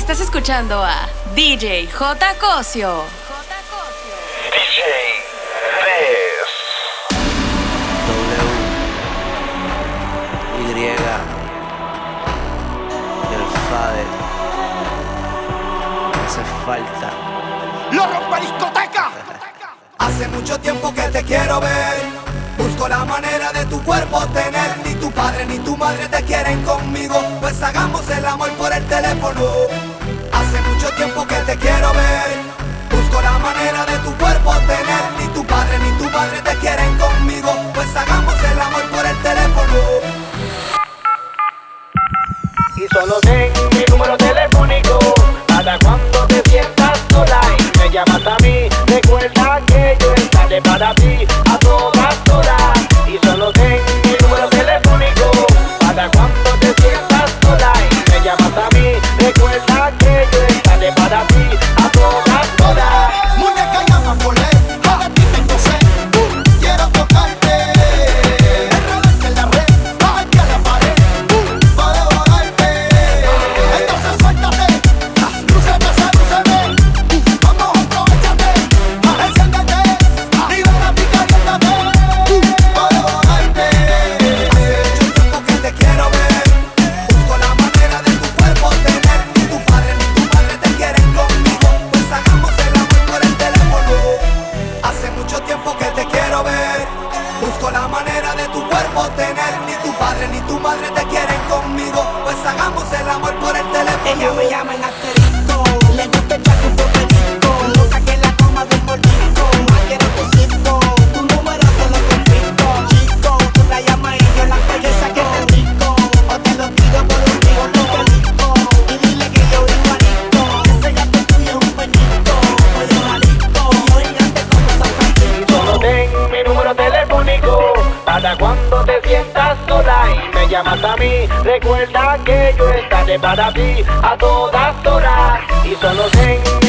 Estás escuchando a DJ J. Cosio. DJ This. W. Y. El Fader. Hace falta. ¡Lo rompa discoteca! Hace mucho tiempo que te quiero ver Busco la manera de tu cuerpo tener. Ni tu padre ni tu madre te quieren conmigo. Pues hagamos el amor por el teléfono. Hace mucho tiempo que te quiero ver. Busco la manera de tu cuerpo tener. Ni tu padre ni tu madre te quieren conmigo. Pues hagamos el amor por el teléfono. Y solo sé mi número telefónico. Para cuando te sientas. ni tu padre ni tu madre te quieren conmigo. Pues hagamos el amor por el teléfono. Ella me llama en Recuerda que yo estaré para ti a todas horas. Y solo tengo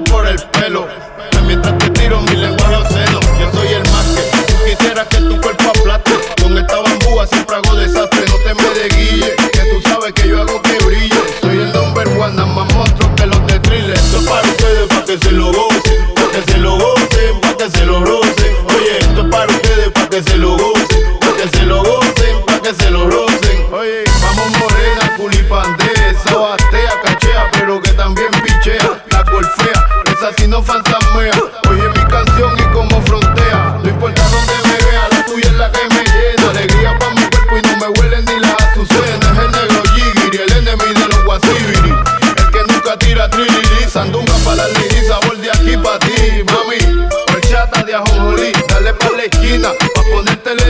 por el pelo. buena, pa' ponértelo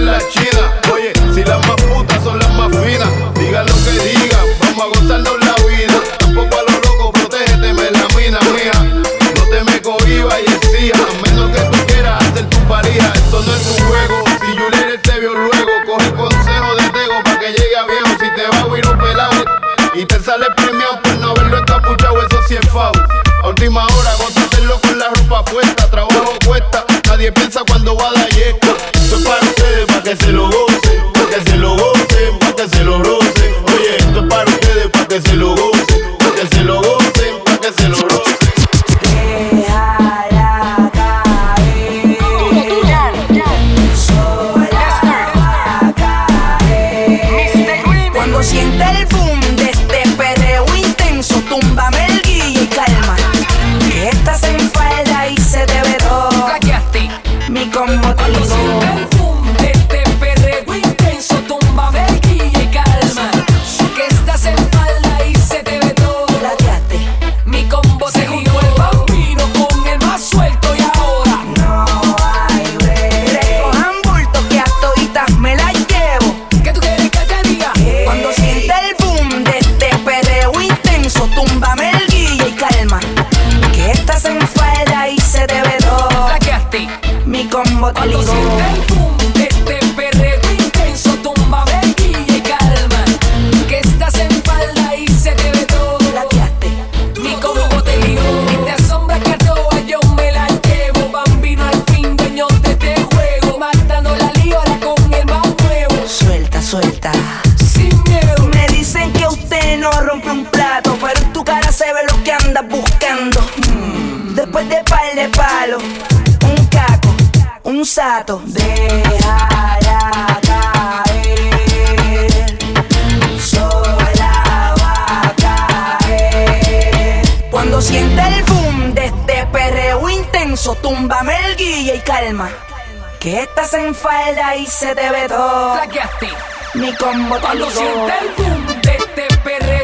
calma. Que estás en falda y se te ve todo. Mi combo te Cuando sienta el boom de este perreo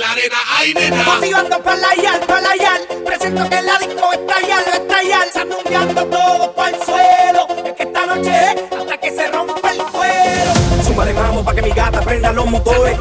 la arena, ay nena. Contigo ando palayal, palayal. Presento que el la disco estallar, lo estallar. Sanduqueando todo para el suelo. Es que esta noche hasta que se rompa el suelo. Súbale, vamos, pa' que mi gata prenda los motores.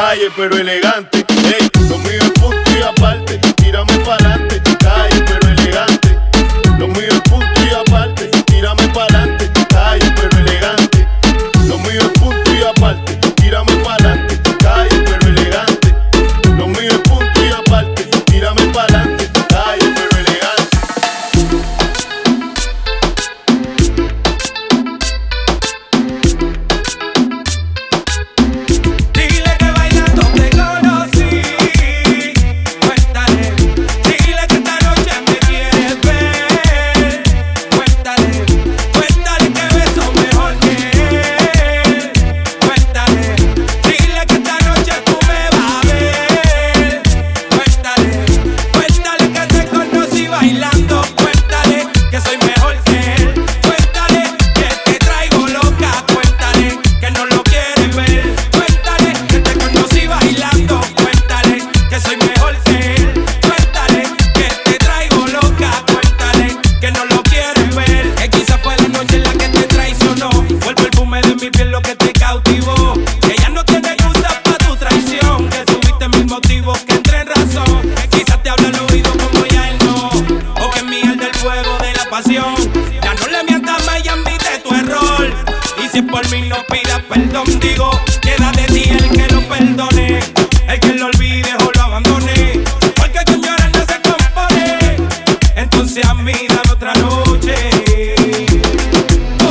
calle, pero elegante. otra noche.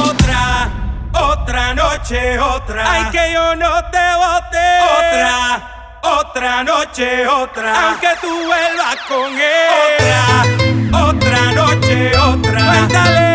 Otra, otra noche, otra. Ay, que yo no te bote. Otra, otra noche, otra. Aunque tú vuelvas con él. Otra, otra noche, otra.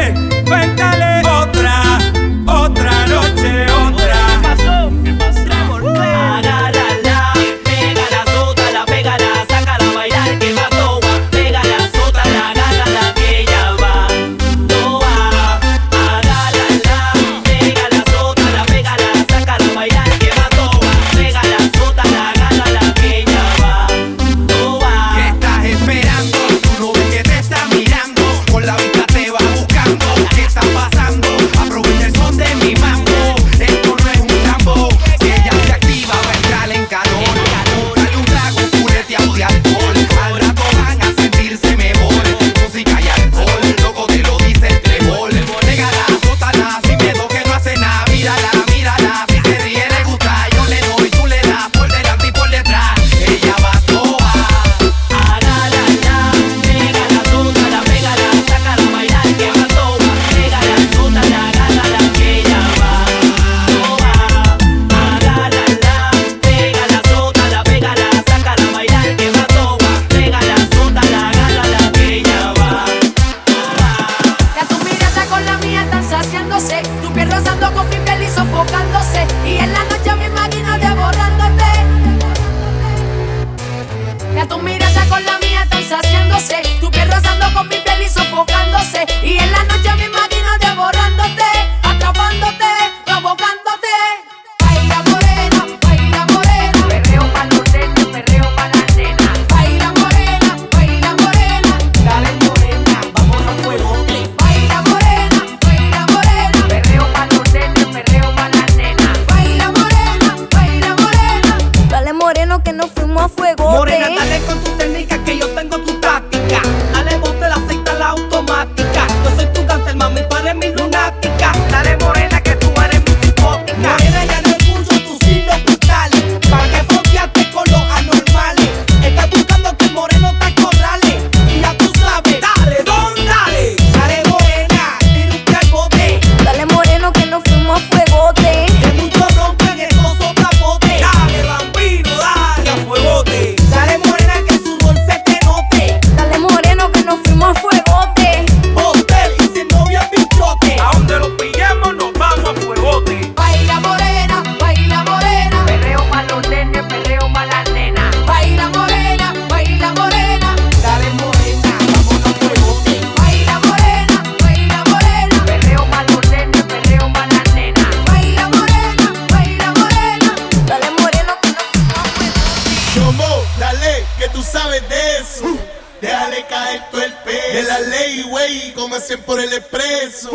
la ley, güey, hacen por el expreso.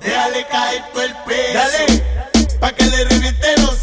Déjale caer todo el peso. Dale, pa' que le reviente los